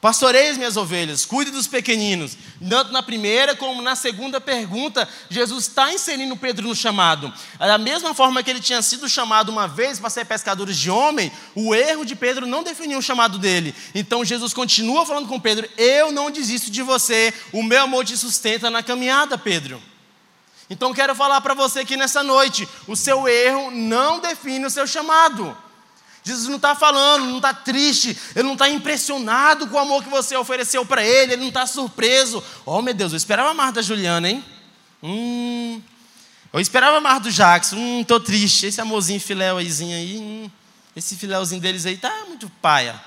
Pastorei as minhas ovelhas, cuide dos pequeninos. Tanto na primeira como na segunda pergunta, Jesus está inserindo Pedro no chamado. Da mesma forma que ele tinha sido chamado uma vez para ser pescador de homem, o erro de Pedro não definiu o chamado dele. Então Jesus continua falando com Pedro: Eu não desisto de você, o meu amor te sustenta na caminhada, Pedro. Então quero falar para você que nessa noite, o seu erro não define o seu chamado. Jesus não está falando, não está triste, ele não está impressionado com o amor que você ofereceu para ele, ele não está surpreso. Oh, meu Deus, eu esperava mais da Juliana, hein? Hum, Eu esperava mais do Jackson. Hum, tô triste. Esse amorzinho filéu aí, hum, esse filéuzinho deles aí tá muito paia.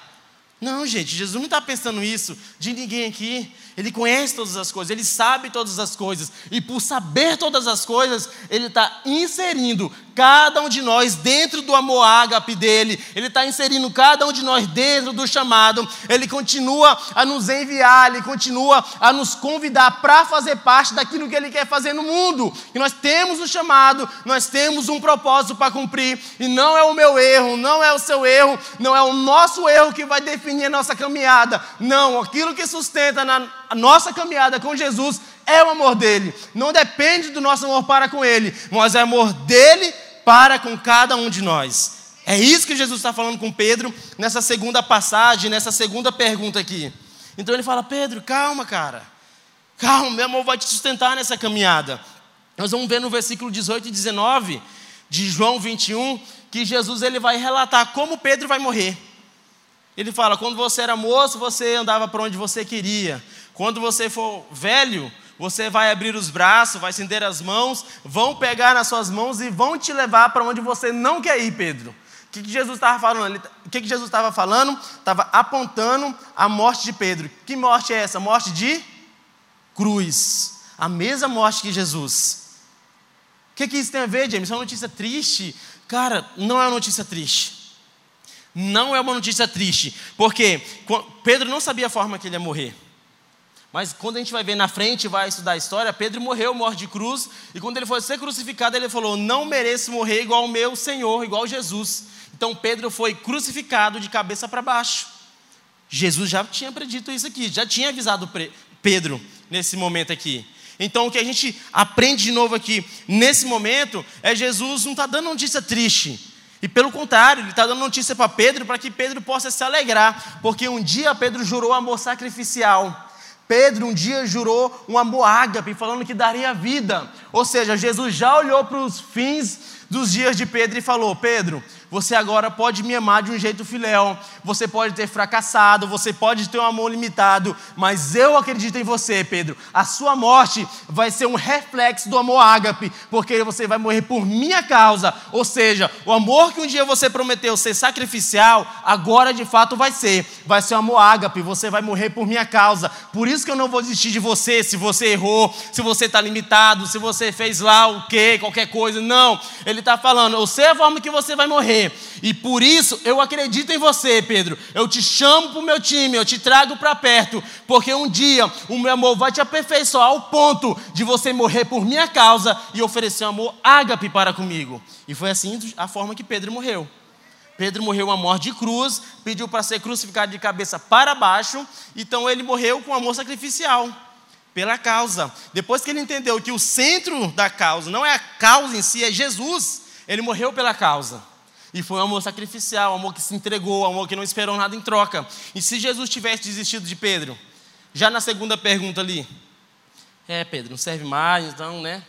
Não, gente, Jesus não está pensando isso de ninguém aqui. Ele conhece todas as coisas, ele sabe todas as coisas, e por saber todas as coisas, ele está inserindo cada um de nós dentro do amor ágape dele, ele está inserindo cada um de nós dentro do chamado, ele continua a nos enviar, ele continua a nos convidar para fazer parte daquilo que ele quer fazer no mundo. E nós temos um chamado, nós temos um propósito para cumprir, e não é o meu erro, não é o seu erro, não é o nosso erro que vai definir a nossa caminhada, não, aquilo que sustenta na a nossa caminhada com Jesus é o amor dele. Não depende do nosso amor para com ele, mas é amor dele para com cada um de nós. É isso que Jesus está falando com Pedro nessa segunda passagem, nessa segunda pergunta aqui. Então ele fala: Pedro, calma, cara. Calma, meu amor vai te sustentar nessa caminhada. Nós vamos ver no versículo 18 e 19 de João 21 que Jesus ele vai relatar como Pedro vai morrer. Ele fala: quando você era moço, você andava para onde você queria. Quando você for velho, você vai abrir os braços, vai estender as mãos, vão pegar nas suas mãos e vão te levar para onde você não quer ir, Pedro. O que, Jesus estava falando? O que, que Jesus estava falando? Estava apontando a morte de Pedro. Que morte é essa? Morte de cruz. A mesma morte que Jesus. O que, que isso tem a ver, James? É uma notícia triste? Cara, não é uma notícia triste. Não é uma notícia triste. Porque Pedro não sabia a forma que ele ia morrer. Mas quando a gente vai ver na frente, vai estudar a história, Pedro morreu, morte de cruz, e quando ele foi ser crucificado, ele falou: Não mereço morrer igual o meu Senhor, igual Jesus. Então Pedro foi crucificado de cabeça para baixo. Jesus já tinha predito isso aqui, já tinha avisado Pedro nesse momento aqui. Então o que a gente aprende de novo aqui nesse momento é Jesus não está dando notícia triste. E pelo contrário, ele está dando notícia para Pedro para que Pedro possa se alegrar, porque um dia Pedro jurou amor sacrificial. Pedro um dia jurou um amor ágape, falando que daria vida. Ou seja, Jesus já olhou para os fins dos dias de Pedro e falou: Pedro, você agora pode me amar de um jeito filéu, você pode ter fracassado, você pode ter um amor limitado, mas eu acredito em você, Pedro. A sua morte vai ser um reflexo do amor ágape, porque você vai morrer por minha causa. Ou seja, o amor que um dia você prometeu ser sacrificial, agora de fato vai ser. Vai ser um amor ágape, você vai morrer por minha causa. Por isso que eu não vou desistir de você se você errou, se você está limitado, se você fez lá o quê, qualquer coisa. Não, ele está falando, eu sei a forma que você vai morrer e por isso eu acredito em você, Pedro. Eu te chamo para o meu time, eu te trago para perto, porque um dia o meu amor vai te aperfeiçoar ao ponto de você morrer por minha causa e oferecer amor ágape para comigo. E foi assim a forma que Pedro morreu. Pedro morreu uma morte de cruz, pediu para ser crucificado de cabeça para baixo, então ele morreu com amor sacrificial pela causa. Depois que ele entendeu que o centro da causa não é a causa em si, é Jesus, ele morreu pela causa. E foi um amor sacrificial, um amor que se entregou, um amor que não esperou nada em troca. E se Jesus tivesse desistido de Pedro? Já na segunda pergunta ali. É, Pedro, não serve mais, então, né?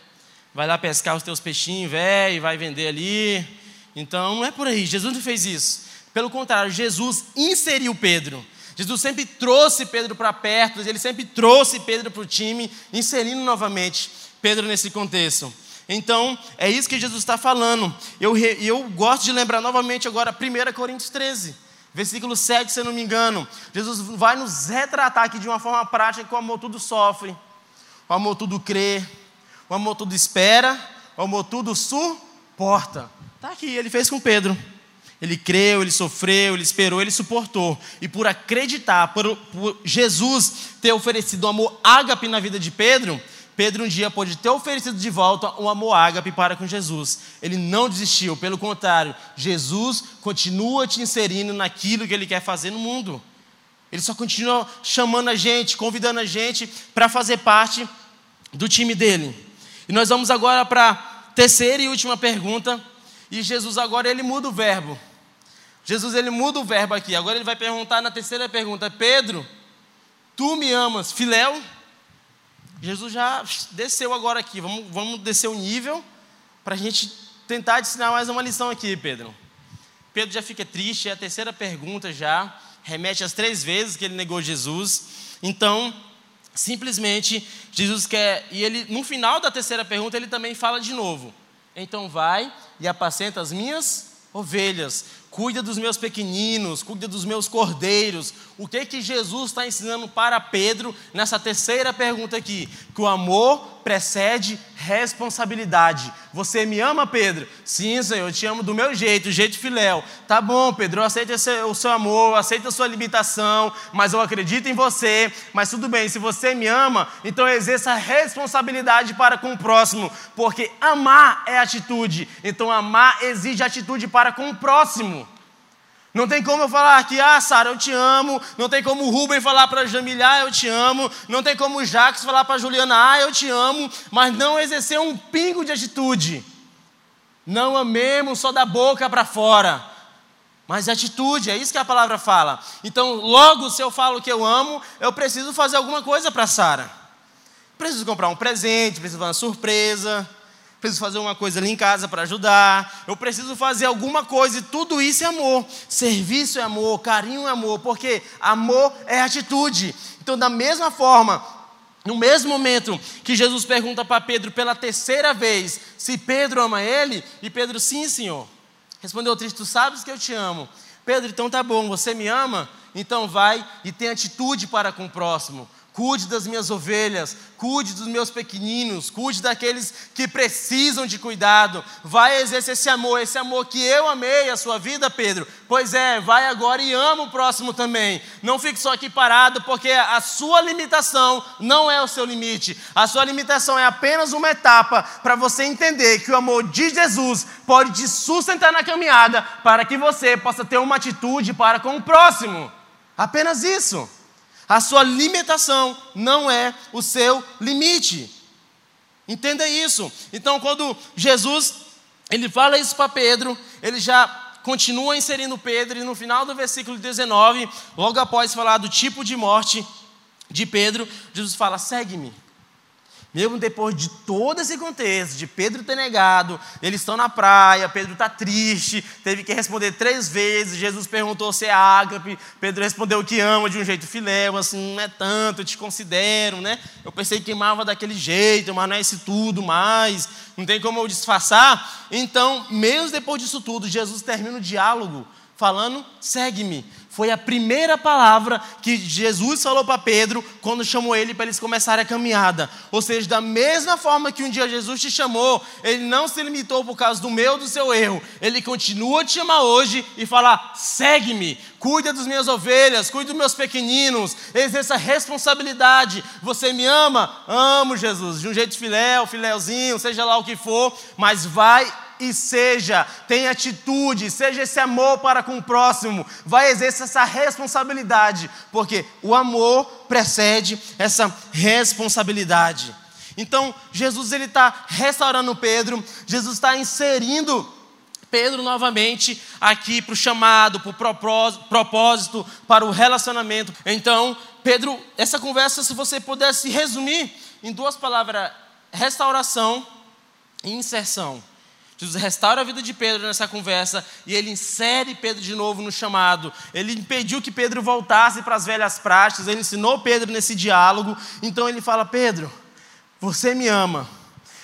Vai lá pescar os teus peixinhos, velho, vai vender ali. Então, não é por aí. Jesus não fez isso. Pelo contrário, Jesus inseriu Pedro. Jesus sempre trouxe Pedro para perto, ele sempre trouxe Pedro para o time, inserindo novamente Pedro nesse contexto. Então, é isso que Jesus está falando. Eu, eu gosto de lembrar novamente agora 1 Coríntios 13, versículo 7, se eu não me engano. Jesus vai nos retratar aqui de uma forma prática que o amor tudo sofre, o amor tudo crê, o amor tudo espera, o amor tudo suporta. Está aqui, ele fez com Pedro. Ele creu, ele sofreu, ele esperou, ele suportou. E por acreditar, por, por Jesus ter oferecido o amor ágape na vida de Pedro, Pedro um dia pode ter oferecido de volta um amor ágape para com Jesus. Ele não desistiu, pelo contrário, Jesus continua te inserindo naquilo que ele quer fazer no mundo. Ele só continua chamando a gente, convidando a gente para fazer parte do time dele. E nós vamos agora para a terceira e última pergunta. E Jesus agora ele muda o verbo. Jesus ele muda o verbo aqui. Agora ele vai perguntar na terceira pergunta: Pedro, tu me amas, filéu? Jesus já desceu agora aqui. Vamos, vamos descer o nível para a gente tentar ensinar mais uma lição aqui, Pedro. Pedro já fica triste, é a terceira pergunta já. Remete às três vezes que ele negou Jesus. Então, Simplesmente, Jesus quer, e ele, no final da terceira pergunta, ele também fala de novo. Então vai e apacenta as minhas ovelhas cuida dos meus pequeninos, cuida dos meus cordeiros. O que que Jesus está ensinando para Pedro nessa terceira pergunta aqui? Que o amor precede responsabilidade. Você me ama, Pedro? Sim, Senhor, eu te amo do meu jeito, o jeito filéu. Tá bom, Pedro, eu aceito o seu amor, aceito a sua limitação, mas eu acredito em você. Mas tudo bem, se você me ama, então exerça responsabilidade para com o próximo, porque amar é atitude. Então amar exige atitude para com o próximo. Não tem como eu falar que, ah, Sara, eu te amo. Não tem como o Rubem falar para Jamilha, ah, eu te amo. Não tem como o Jacques falar para Juliana, ah, eu te amo. Mas não exercer um pingo de atitude. Não amemos só da boca para fora. Mas atitude, é isso que a palavra fala. Então, logo, se eu falo que eu amo, eu preciso fazer alguma coisa para Sara. Preciso comprar um presente, preciso fazer uma surpresa preciso fazer uma coisa ali em casa para ajudar, eu preciso fazer alguma coisa, e tudo isso é amor. Serviço é amor, carinho é amor, porque amor é atitude. Então, da mesma forma, no mesmo momento que Jesus pergunta para Pedro pela terceira vez se Pedro ama ele, e Pedro, sim, senhor. Respondeu triste, tu sabes que eu te amo. Pedro, então tá bom, você me ama? Então vai e tem atitude para com o próximo cuide das minhas ovelhas, cuide dos meus pequeninos, cuide daqueles que precisam de cuidado. Vai exercer esse amor, esse amor que eu amei a sua vida, Pedro. Pois é, vai agora e ama o próximo também. Não fique só aqui parado, porque a sua limitação não é o seu limite. A sua limitação é apenas uma etapa para você entender que o amor de Jesus pode te sustentar na caminhada para que você possa ter uma atitude para com o próximo. Apenas isso. A sua limitação não é o seu limite. Entenda isso. Então, quando Jesus ele fala isso para Pedro, ele já continua inserindo Pedro, e no final do versículo 19, logo após falar do tipo de morte de Pedro, Jesus fala: segue-me. Mesmo depois de todo esse contexto, de Pedro ter negado, eles estão na praia, Pedro está triste, teve que responder três vezes. Jesus perguntou se é ágape, Pedro respondeu que ama de um jeito filéu, assim, não é tanto, eu te considero, né? Eu pensei que amava daquele jeito, mas não é esse tudo mais, não tem como eu disfarçar. Então, mesmo depois disso tudo, Jesus termina o diálogo falando: segue-me. Foi a primeira palavra que Jesus falou para Pedro quando chamou ele para eles começarem a caminhada. Ou seja, da mesma forma que um dia Jesus te chamou, ele não se limitou por causa do meu, do seu erro. Ele continua a te chamar hoje e falar: segue-me, cuida das minhas ovelhas, cuida dos meus pequeninos, exerça responsabilidade. Você me ama? Amo Jesus, de um jeito filéu, filéuzinho, seja lá o que for, mas vai e seja, tenha atitude, seja esse amor para com o próximo, vai exercer essa responsabilidade, porque o amor precede essa responsabilidade. Então, Jesus ele está restaurando Pedro, Jesus está inserindo Pedro novamente aqui para o chamado, para o propósito, para o relacionamento. Então, Pedro, essa conversa, se você pudesse resumir em duas palavras, restauração e inserção. Jesus restaura a vida de Pedro nessa conversa e ele insere Pedro de novo no chamado. Ele impediu que Pedro voltasse para as velhas práticas, ele ensinou Pedro nesse diálogo. Então ele fala: Pedro, você me ama.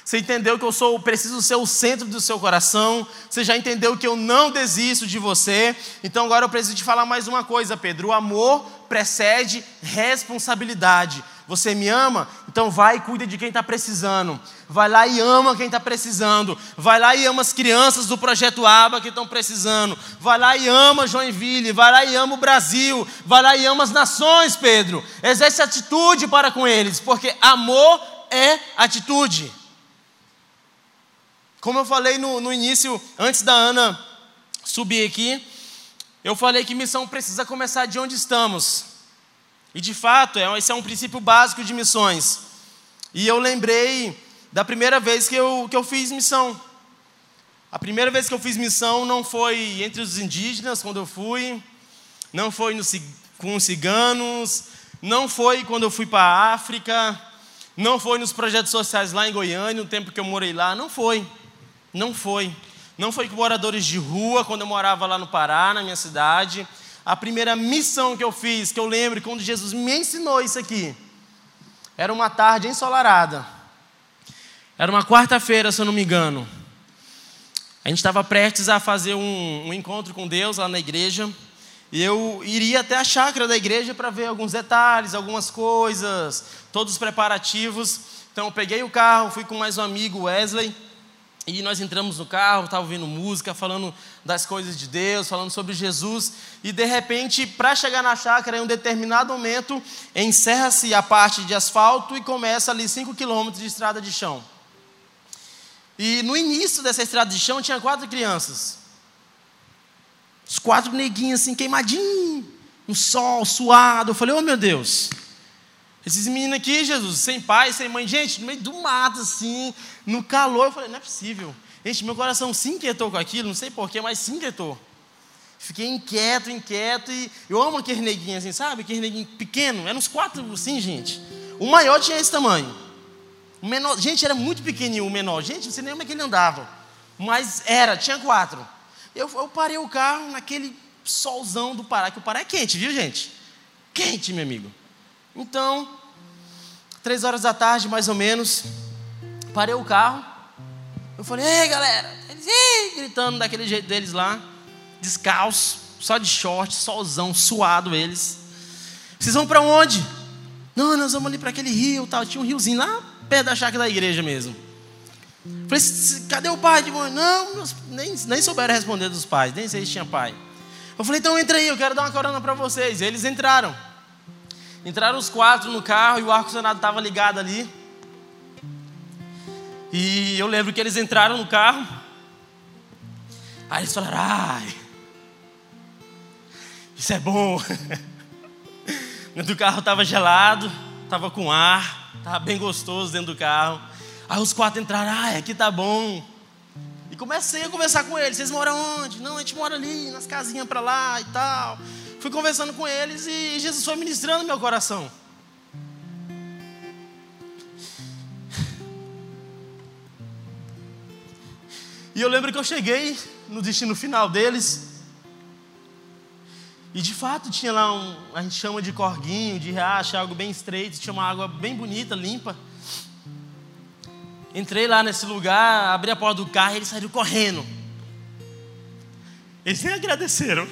Você entendeu que eu sou, preciso ser o centro do seu coração. Você já entendeu que eu não desisto de você. Então agora eu preciso te falar mais uma coisa, Pedro. O amor precede responsabilidade. Você me ama? Então vai e cuida de quem está precisando. Vai lá e ama quem está precisando. Vai lá e ama as crianças do projeto ABA que estão precisando. Vai lá e ama Joinville. Vai lá e ama o Brasil. Vai lá e ama as nações, Pedro. Exerce atitude para com eles, porque amor é atitude. Como eu falei no, no início, antes da Ana subir aqui, eu falei que missão precisa começar de onde estamos. E de fato, é esse é um princípio básico de missões. E eu lembrei da primeira vez que eu, que eu fiz missão. A primeira vez que eu fiz missão não foi entre os indígenas, quando eu fui, não foi no, com os ciganos, não foi quando eu fui para a África, não foi nos projetos sociais lá em Goiânia, no tempo que eu morei lá, não foi. Não foi. Não foi com moradores de rua, quando eu morava lá no Pará, na minha cidade a primeira missão que eu fiz, que eu lembro quando Jesus me ensinou isso aqui, Era uma tarde ensolarada. Era uma quarta-feira, se eu não me engano. A gente estava prestes a fazer um, um, encontro com Deus lá na igreja. E eu iria até a chácara da igreja para ver alguns detalhes, algumas coisas, todos os preparativos. Então eu peguei o carro, fui com mais um amigo, Wesley. E nós entramos no carro, estava ouvindo música, falando das coisas de Deus, falando sobre Jesus. E de repente, para chegar na chácara, em um determinado momento, encerra-se a parte de asfalto e começa ali 5 quilômetros de estrada de chão. E no início dessa estrada de chão tinha quatro crianças. Os quatro neguinhos assim, queimadinhos, no sol, suado. Eu falei, oh meu Deus, esses meninos aqui, Jesus, sem pai, sem mãe, gente, no meio do mato, assim, no calor. Eu falei, não é possível. Gente, meu coração se inquietou com aquilo, não sei porquê, mas se inquietou. Fiquei inquieto, inquieto, e eu amo aquele neguinho assim, sabe? Aquele neguinho pequeno, eram uns quatro assim, gente. O maior tinha esse tamanho. O menor, gente, era muito pequenininho o menor. Gente, não sei nem como é que ele andava. Mas era, tinha quatro. Eu, eu parei o carro naquele solzão do Pará, que o Pará é quente, viu, gente? Quente, meu amigo. Então, três horas da tarde, mais ou menos, parei o carro. Eu falei, ei galera, eles gritando daquele jeito deles lá, descalço, só de short, solzão, suado eles. Vocês vão para onde? Não, nós vamos ali para aquele rio, tal. Tinha um riozinho lá perto da chácara da igreja mesmo. Falei, cadê o pai mãe? Não, nem, nem souberam responder dos pais, nem sei se tinha pai. Eu falei, então entra aí, eu quero dar uma corona para vocês. Eles entraram. Entraram os quatro no carro e o ar-condicionado estava ligado ali. E eu lembro que eles entraram no carro. Aí eles falaram: ai, isso é bom. Dentro do carro estava gelado, estava com ar, estava bem gostoso dentro do carro. Aí os quatro entraram: ai, aqui tá bom. E comecei a conversar com eles: vocês moram onde? Não, a gente mora ali, nas casinhas para lá e tal. Fui conversando com eles e Jesus foi ministrando meu coração. E eu lembro que eu cheguei no destino final deles. E de fato tinha lá um, a gente chama de corguinho, de riacho, algo bem estreito, tinha uma água bem bonita, limpa. Entrei lá nesse lugar, abri a porta do carro e eles saíram correndo. Eles nem agradeceram.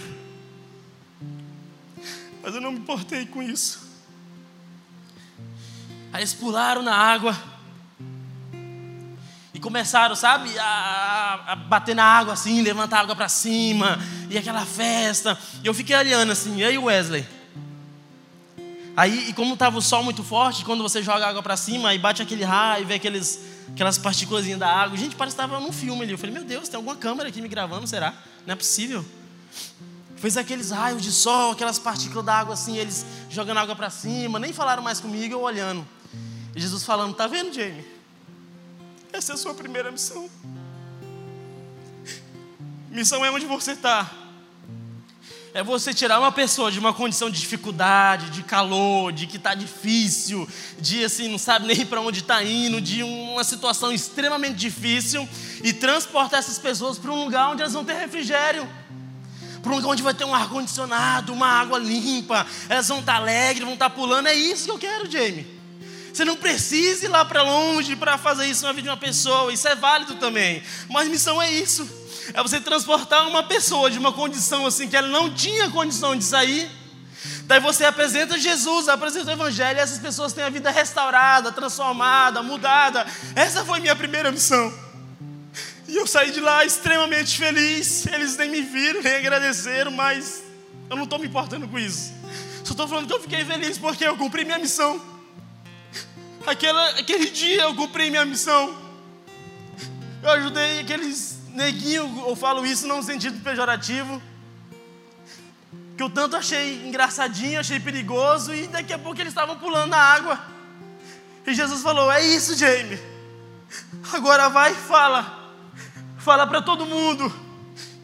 Mas eu não me importei com isso. Aí eles pularam na água começaram, sabe, a, a bater na água assim, levantar a água para cima, e aquela festa. E eu fiquei olhando assim, e aí Wesley? Aí, e como estava o sol muito forte, quando você joga água para cima, aí bate aquele raio, vê aqueles, aquelas partículas da água. Gente, parece que estava num filme ali. Eu falei, meu Deus, tem alguma câmera aqui me gravando, será? Não é possível. Fez aqueles raios de sol, aquelas partículas d'água assim, eles jogando água para cima, nem falaram mais comigo, eu olhando. E Jesus falando: Tá vendo, Jamie? Essa é a sua primeira missão. Missão é onde você está. É você tirar uma pessoa de uma condição de dificuldade, de calor, de que está difícil, de assim, não sabe nem para onde está indo, de uma situação extremamente difícil e transportar essas pessoas para um lugar onde elas vão ter refrigério para um lugar onde vai ter um ar-condicionado, uma água limpa, elas vão estar alegres, vão estar pulando. É isso que eu quero, Jamie. Você não precisa ir lá para longe para fazer isso na vida de uma pessoa, isso é válido também. Mas missão é isso: é você transportar uma pessoa de uma condição assim que ela não tinha condição de sair. Daí você apresenta Jesus, apresenta o Evangelho, e essas pessoas têm a vida restaurada, transformada, mudada. Essa foi minha primeira missão. E eu saí de lá extremamente feliz. Eles nem me viram, nem agradeceram, mas eu não estou me importando com isso. Só estou falando que eu fiquei feliz porque eu cumpri minha missão. Aquela, aquele dia eu cumpri minha missão. Eu ajudei aqueles neguinhos, eu falo isso não no sentido pejorativo, que eu tanto achei engraçadinho, achei perigoso, e daqui a pouco eles estavam pulando na água. E Jesus falou: É isso, Jamie. Agora vai e fala Fala para todo mundo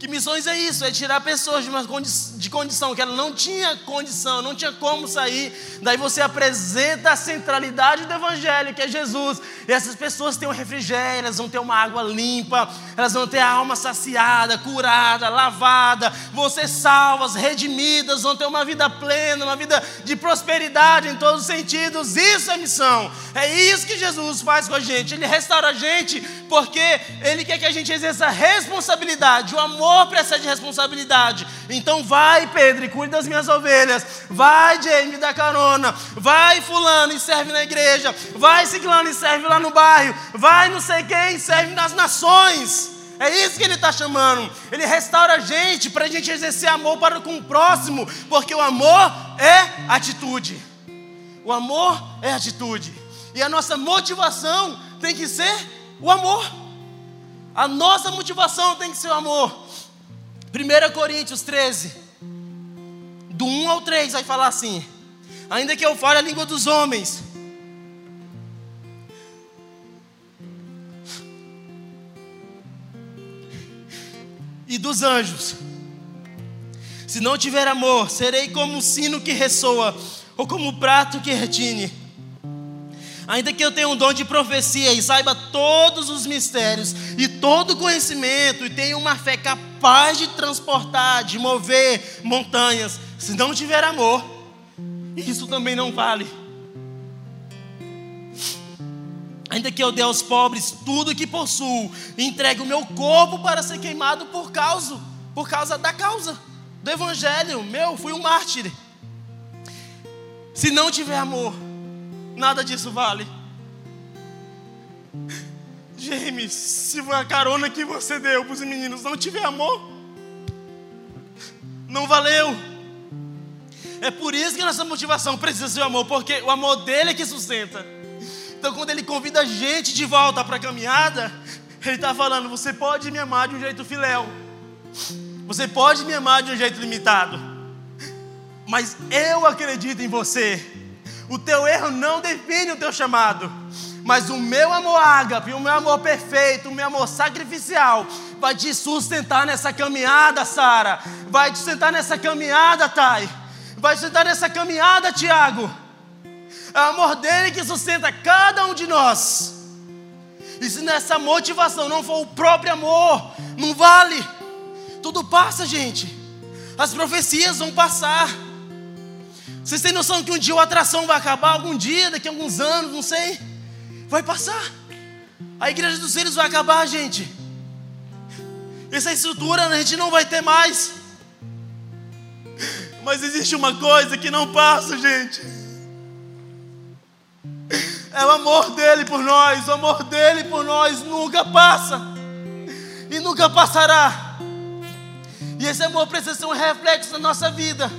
Que missões é isso? É tirar pessoas de uma condi de condição que ela não tinha condição, não tinha como sair. Daí você apresenta a centralidade do Evangelho, que é Jesus. E essas pessoas têm um refrigério, elas vão ter uma água limpa, elas vão ter a alma saciada, curada, lavada, ser salvas, redimidas, vão ter uma vida plena, uma vida de prosperidade em todos os sentidos. Isso é missão. É isso que Jesus faz com a gente. Ele restaura a gente porque Ele quer que a gente exerça responsabilidade. O amor precede responsabilidade. Então vai, Pedro, e cuide das minhas ovelhas. Vai, James, dá carona. Vai, fulano, e serve na igreja. Vai, ciclano, e serve lá no bairro. Vai, não sei quem, serve nas nações. É isso que ele está chamando. Ele restaura a gente para a gente exercer amor para com o próximo, porque o amor é atitude. O amor é atitude. E a nossa motivação tem que ser o amor. A nossa motivação tem que ser o amor. 1 Coríntios 13, do 1 ao 3, vai falar assim: Ainda que eu fale a língua dos homens, e dos anjos, se não tiver amor, serei como um sino que ressoa, ou como um prato que retine. Ainda que eu tenha um dom de profecia e saiba todos os mistérios e todo o conhecimento e tenha uma fé capaz de transportar, de mover montanhas, se não tiver amor, isso também não vale. Ainda que eu dê aos pobres tudo que possuo, entregue o meu corpo para ser queimado por causa, por causa da causa do evangelho, meu, fui um mártir. Se não tiver amor, Nada disso vale. James, se a carona que você deu para os meninos não tiver amor, não valeu. É por isso que nossa motivação precisa ser o amor, porque o amor dele é que sustenta. Então, quando ele convida a gente de volta para a caminhada, ele está falando: você pode me amar de um jeito filéu, você pode me amar de um jeito limitado, mas eu acredito em você. O teu erro não define o teu chamado. Mas o meu amor ágape, o meu amor perfeito, o meu amor sacrificial, vai te sustentar nessa caminhada, Sara. Vai te sustentar nessa caminhada, Thay. Vai te sustentar nessa caminhada, Tiago. É o amor dele que sustenta cada um de nós. E se nessa motivação não for o próprio amor, não vale. Tudo passa, gente. As profecias vão passar. Vocês têm noção que um dia a atração vai acabar? Algum dia, daqui a alguns anos, não sei. Vai passar. A igreja dos seres vai acabar, gente. Essa estrutura a gente não vai ter mais. Mas existe uma coisa que não passa, gente. É o amor dele por nós. O amor dele por nós nunca passa. E nunca passará. E esse amor precisa ser um reflexo da nossa vida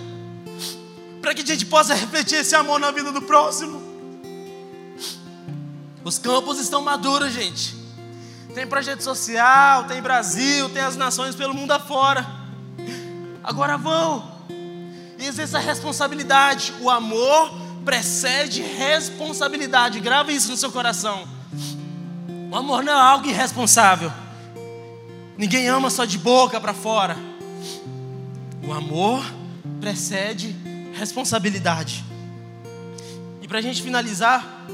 para que a gente possa refletir esse amor na vida do próximo. Os campos estão maduros, gente. Tem projeto social, tem Brasil, tem as nações pelo mundo afora. Agora vão exerça responsabilidade. O amor precede responsabilidade. Grave isso no seu coração. O amor não é algo irresponsável. Ninguém ama só de boca para fora. O amor precede responsabilidade. E para a gente finalizar,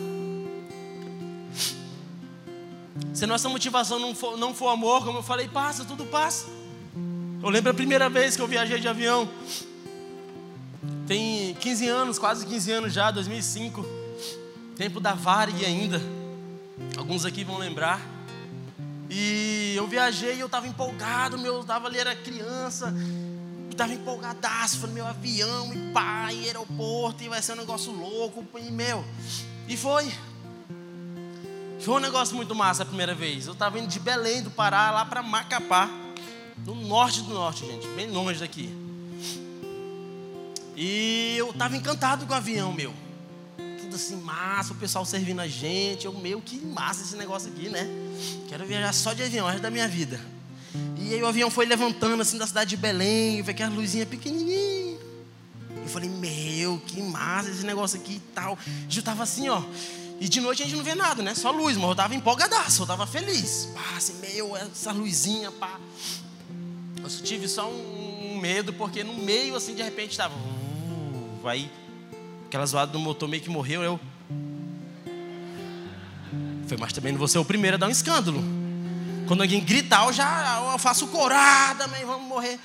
se nossa motivação não for, não for amor, como eu falei, passa, tudo passa. Eu lembro a primeira vez que eu viajei de avião. Tem 15 anos, quase 15 anos já, 2005. Tempo da Varig ainda. Alguns aqui vão lembrar. E eu viajei eu estava empolgado, meu, eu estava ali, era criança estava empolgadaço, falei, meu avião, e pai, aeroporto, e vai ser um negócio louco, e meu. E foi. Foi um negócio muito massa a primeira vez. Eu estava indo de Belém do Pará lá para Macapá, no norte do norte, gente, bem longe daqui. E eu estava encantado com o avião, meu. Tudo assim, massa, o pessoal servindo a gente. Eu, meu, que massa esse negócio aqui, né? Quero viajar só de avião, o resto da minha vida. E aí o avião foi levantando assim da cidade de Belém, foi aquela luzinha pequenininha. Eu falei, meu, que massa esse negócio aqui e tal. E eu tava assim, ó. E de noite a gente não vê nada, né? Só luz, mas eu tava empolgadaço, eu tava feliz. Pá, assim, meu, essa luzinha, pá. Eu tive só um medo, porque no meio, assim, de repente, estava. Uh, vai. Aquela zoada do motor meio que morreu. Eu. Foi, mas também não vou ser o primeiro a dar um escândalo. Quando alguém gritar, eu já eu faço corada, também vamos morrer.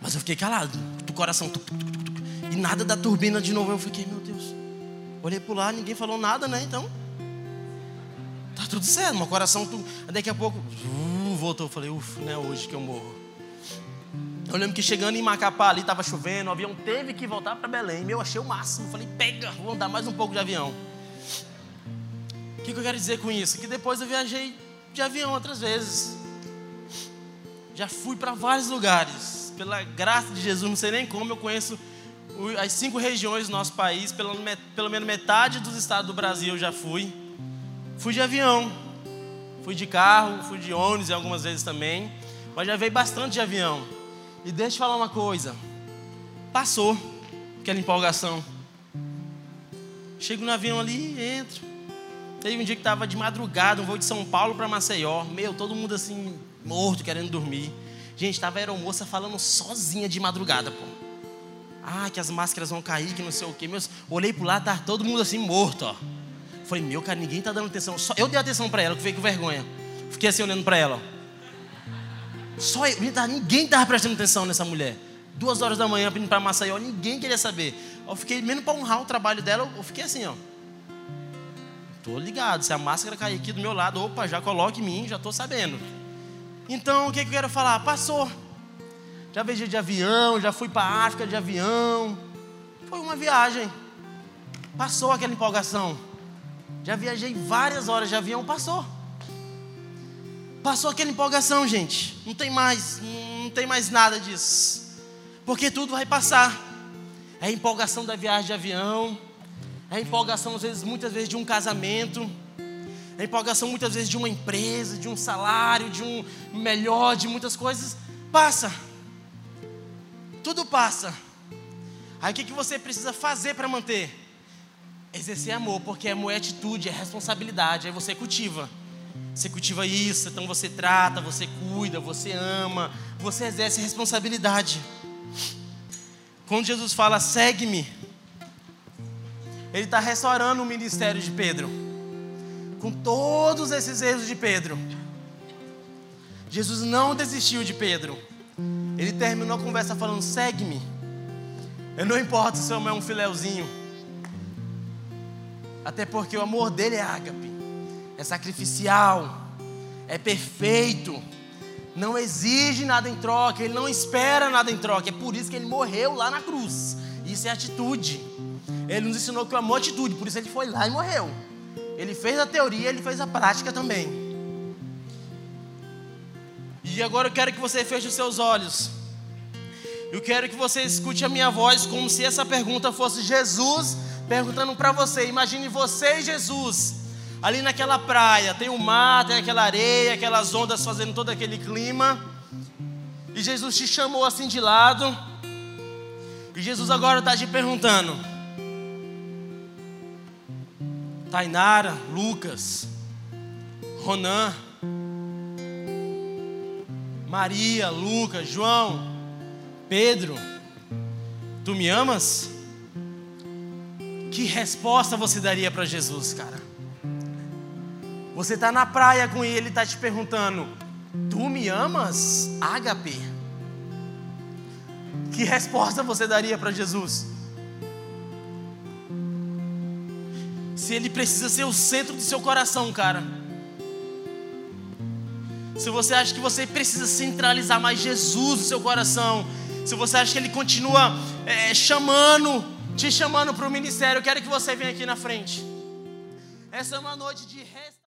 Mas eu fiquei calado, do coração. Tuc, tuc, tuc, e nada da turbina de novo. Eu fiquei, meu Deus. Olhei pro lado, ninguém falou nada, né? Então. Tá tudo certo, meu coração. Tu... Daqui a pouco, uh, voltou. Eu falei, ufa, não é hoje que eu morro. Eu lembro que chegando em Macapá ali, tava chovendo, o avião teve que voltar para Belém. Meu, achei o máximo. Falei, pega, vou andar mais um pouco de avião. O que, que eu quero dizer com isso? Que depois eu viajei de avião outras vezes. Já fui para vários lugares. Pela graça de Jesus, não sei nem como eu conheço as cinco regiões do nosso país, pelo, pelo menos metade dos estados do Brasil eu já fui. Fui de avião, fui de carro, fui de ônibus algumas vezes também, mas já veio bastante de avião. E deixa eu falar uma coisa: passou aquela empolgação. Chego no avião ali, entro. Teve um dia que estava de madrugada, um voo de São Paulo para Maceió. Meu, todo mundo assim, morto, querendo dormir. Gente, estava a aeromoça falando sozinha de madrugada, pô. Ah, que as máscaras vão cair, que não sei o quê. Meus, olhei pro lado, tá todo mundo assim morto, ó. Falei, meu, cara, ninguém tá dando atenção. Só eu dei atenção para ela, que fiquei com vergonha. Fiquei assim olhando para ela. Só eu, ninguém tava prestando atenção nessa mulher. Duas horas da manhã, vindo para Maceió, ninguém queria saber. Eu fiquei, menos para honrar o trabalho dela, eu fiquei assim, ó. Tô ligado, se a máscara cair aqui do meu lado, opa, já coloque em mim, já tô sabendo. Então, o que, que eu quero falar? Passou. Já viajei de avião, já fui para África de avião. Foi uma viagem. Passou aquela empolgação. Já viajei várias horas de avião, passou. Passou aquela empolgação, gente. Não tem mais, não tem mais nada disso. Porque tudo vai passar. É a empolgação da viagem de avião. É a empolgação, às vezes, muitas vezes, de um casamento. É a empolgação, muitas vezes, de uma empresa, de um salário, de um melhor, de muitas coisas. Passa. Tudo passa. Aí o que, que você precisa fazer para manter? Exercer amor, porque amor é atitude, é responsabilidade. Aí você cultiva. Você cultiva isso, então você trata, você cuida, você ama, você exerce responsabilidade. Quando Jesus fala, segue-me, Ele está restaurando o ministério de Pedro, com todos esses erros de Pedro. Jesus não desistiu de Pedro. Ele terminou a conversa falando: segue-me. Eu não importo se eu é um filéuzinho. Até porque o amor dele é ágape, é sacrificial, é perfeito, não exige nada em troca, ele não espera nada em troca. É por isso que ele morreu lá na cruz. Isso é atitude. Ele nos ensinou que o amor é atitude, por isso ele foi lá e morreu. Ele fez a teoria, ele fez a prática também. E agora eu quero que você feche os seus olhos. Eu quero que você escute a minha voz como se essa pergunta fosse Jesus perguntando para você. Imagine você e Jesus ali naquela praia. Tem o mar, tem aquela areia, aquelas ondas fazendo todo aquele clima. E Jesus te chamou assim de lado. E Jesus agora está te perguntando: Tainara, Lucas, Ronan. Maria, Lucas, João, Pedro, tu me amas? Que resposta você daria para Jesus, cara? Você está na praia com ele, ele está te perguntando: Tu me amas, Ágape? Que resposta você daria para Jesus? Se ele precisa ser o centro do seu coração, cara se você acha que você precisa centralizar mais Jesus no seu coração, se você acha que Ele continua é, chamando, te chamando para o ministério, eu quero que você venha aqui na frente. Essa é uma noite de restauração.